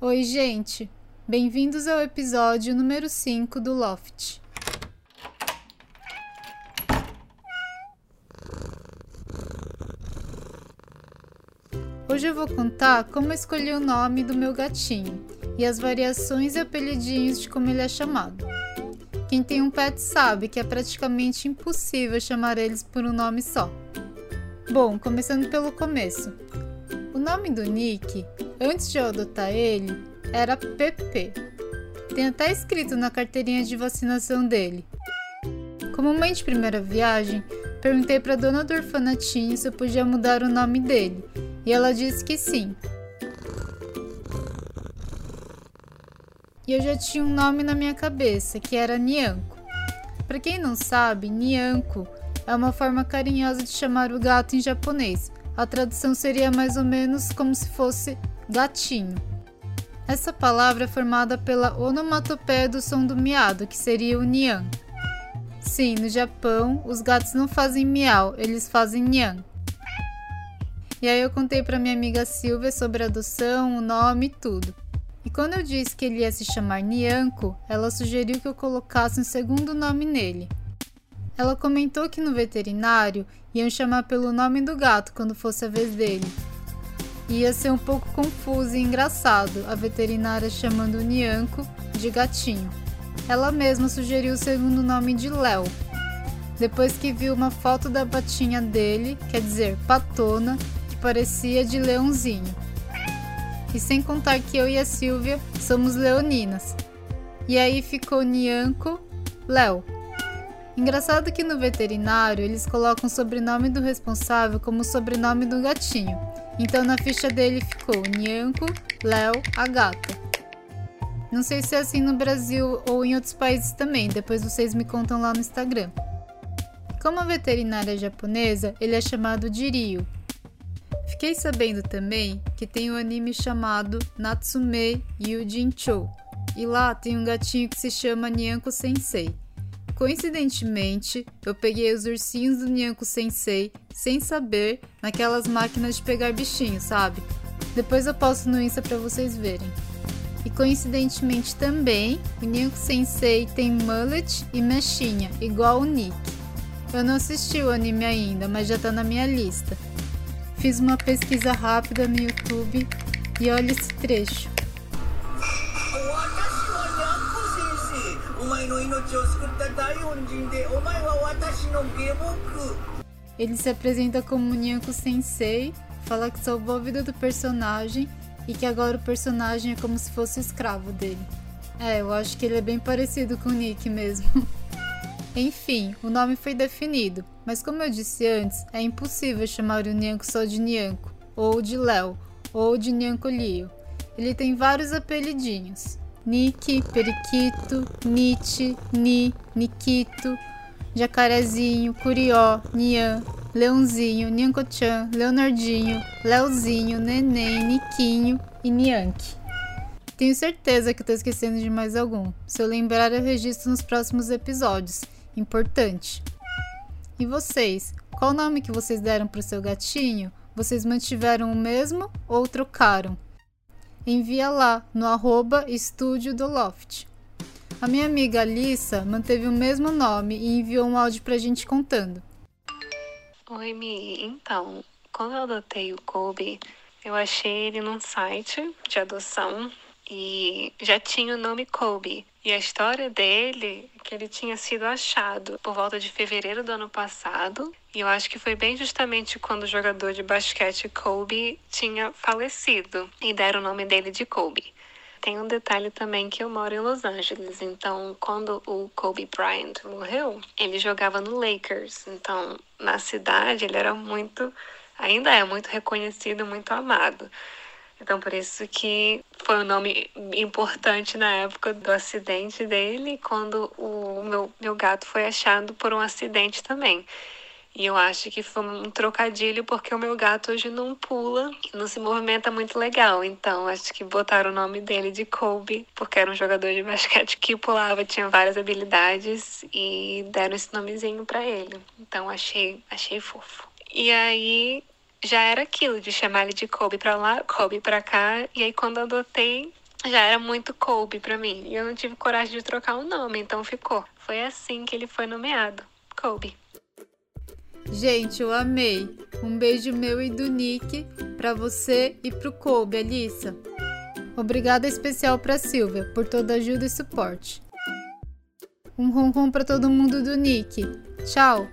Oi, gente! Bem-vindos ao episódio número 5 do Loft. Hoje eu vou contar como escolhi o nome do meu gatinho e as variações e apelidinhos de como ele é chamado. Quem tem um pet sabe que é praticamente impossível chamar eles por um nome só. Bom, começando pelo começo. O nome do Nick, antes de eu adotar ele, era PP. Tem até escrito na carteirinha de vacinação dele. Como mãe de primeira viagem, perguntei para dona do orfanatinho se eu podia mudar o nome dele, e ela disse que sim. E eu já tinha um nome na minha cabeça, que era Nianco. Para quem não sabe, Nianco é uma forma carinhosa de chamar o gato em japonês. A tradução seria mais ou menos como se fosse gatinho. Essa palavra é formada pela onomatopeia do som do miado, que seria o nian. Sim, no Japão, os gatos não fazem miau, eles fazem nian. E aí eu contei para minha amiga Silvia sobre a adoção, o nome e tudo. E quando eu disse que ele ia se chamar Nianco, ela sugeriu que eu colocasse um segundo nome nele. Ela comentou que no veterinário iam chamar pelo nome do gato quando fosse a vez dele ia ser um pouco confuso e engraçado a veterinária chamando Nianco de gatinho. Ela mesma sugeriu o segundo nome de Léo. Depois que viu uma foto da patinha dele, quer dizer, patona, que parecia de leãozinho. E sem contar que eu e a Silvia somos leoninas. E aí ficou Nianco Léo. Engraçado que no veterinário eles colocam o sobrenome do responsável como o sobrenome do gatinho. Então na ficha dele ficou Nyanko, Léo, a gata. Não sei se é assim no Brasil ou em outros países também, depois vocês me contam lá no Instagram. Como veterinária japonesa, ele é chamado de Ryu. Fiquei sabendo também que tem um anime chamado Natsume Yujinchou, e lá tem um gatinho que se chama Nyanko Sensei. Coincidentemente, eu peguei os ursinhos do Nyanko Sensei sem saber naquelas máquinas de pegar bichinhos, sabe? Depois eu posto no Insta para vocês verem. E coincidentemente também, o Nyanko Sensei tem mullet e mechinha, igual o Nick. Eu não assisti o anime ainda, mas já tá na minha lista. Fiz uma pesquisa rápida no YouTube e olha esse trecho. Ele se apresenta como Nyanko Sensei, fala que salvou a vida do personagem e que agora o personagem é como se fosse escravo dele. É, eu acho que ele é bem parecido com o Nick mesmo. Enfim, o nome foi definido, mas como eu disse antes, é impossível chamar o Nyanko só de Nyanko, ou de Léo, ou de Nyanko Lio. Ele tem vários apelidinhos. Nick, Periquito, Nietzsche, Ni, Nikito, Jacarezinho, Curió, Nian, Leãozinho, Nyanko-chan, Leonardinho, Leozinho, Neném, Niquinho e Nianque. Tenho certeza que estou esquecendo de mais algum. Se eu lembrar, eu registro nos próximos episódios. Importante. E vocês? Qual o nome que vocês deram para o seu gatinho? Vocês mantiveram o mesmo ou trocaram? Envia lá no arroba estúdio do Loft. A minha amiga Alissa manteve o mesmo nome e enviou um áudio pra gente contando. Oi, Mi. Então, quando eu adotei o Kobe, eu achei ele num site de adoção e já tinha o nome Kobe. E a história dele é que ele tinha sido achado por volta de fevereiro do ano passado. E eu acho que foi bem justamente quando o jogador de basquete Kobe tinha falecido e deram o nome dele de Kobe. Tem um detalhe também que eu moro em Los Angeles, então quando o Kobe Bryant morreu, ele jogava no Lakers. Então, na cidade ele era muito, ainda é muito reconhecido, muito amado. Então, por isso que foi um nome importante na época do acidente dele, quando o meu, meu gato foi achado por um acidente também. E eu acho que foi um trocadilho porque o meu gato hoje não pula não se movimenta muito legal. Então acho que botaram o nome dele de Kobe, porque era um jogador de basquete que pulava, tinha várias habilidades e deram esse nomezinho para ele. Então achei, achei fofo. E aí já era aquilo de chamar ele de Kobe para lá, Kobe para cá. E aí quando adotei, já era muito Kobe para mim. E eu não tive coragem de trocar o nome, então ficou. Foi assim que ele foi nomeado. Kobe. Gente, eu amei. Um beijo meu e do Nick para você e pro Kobe, Alissa. Obrigada especial para Silvia por toda a ajuda e suporte. Um ronron para todo mundo do Nick. Tchau.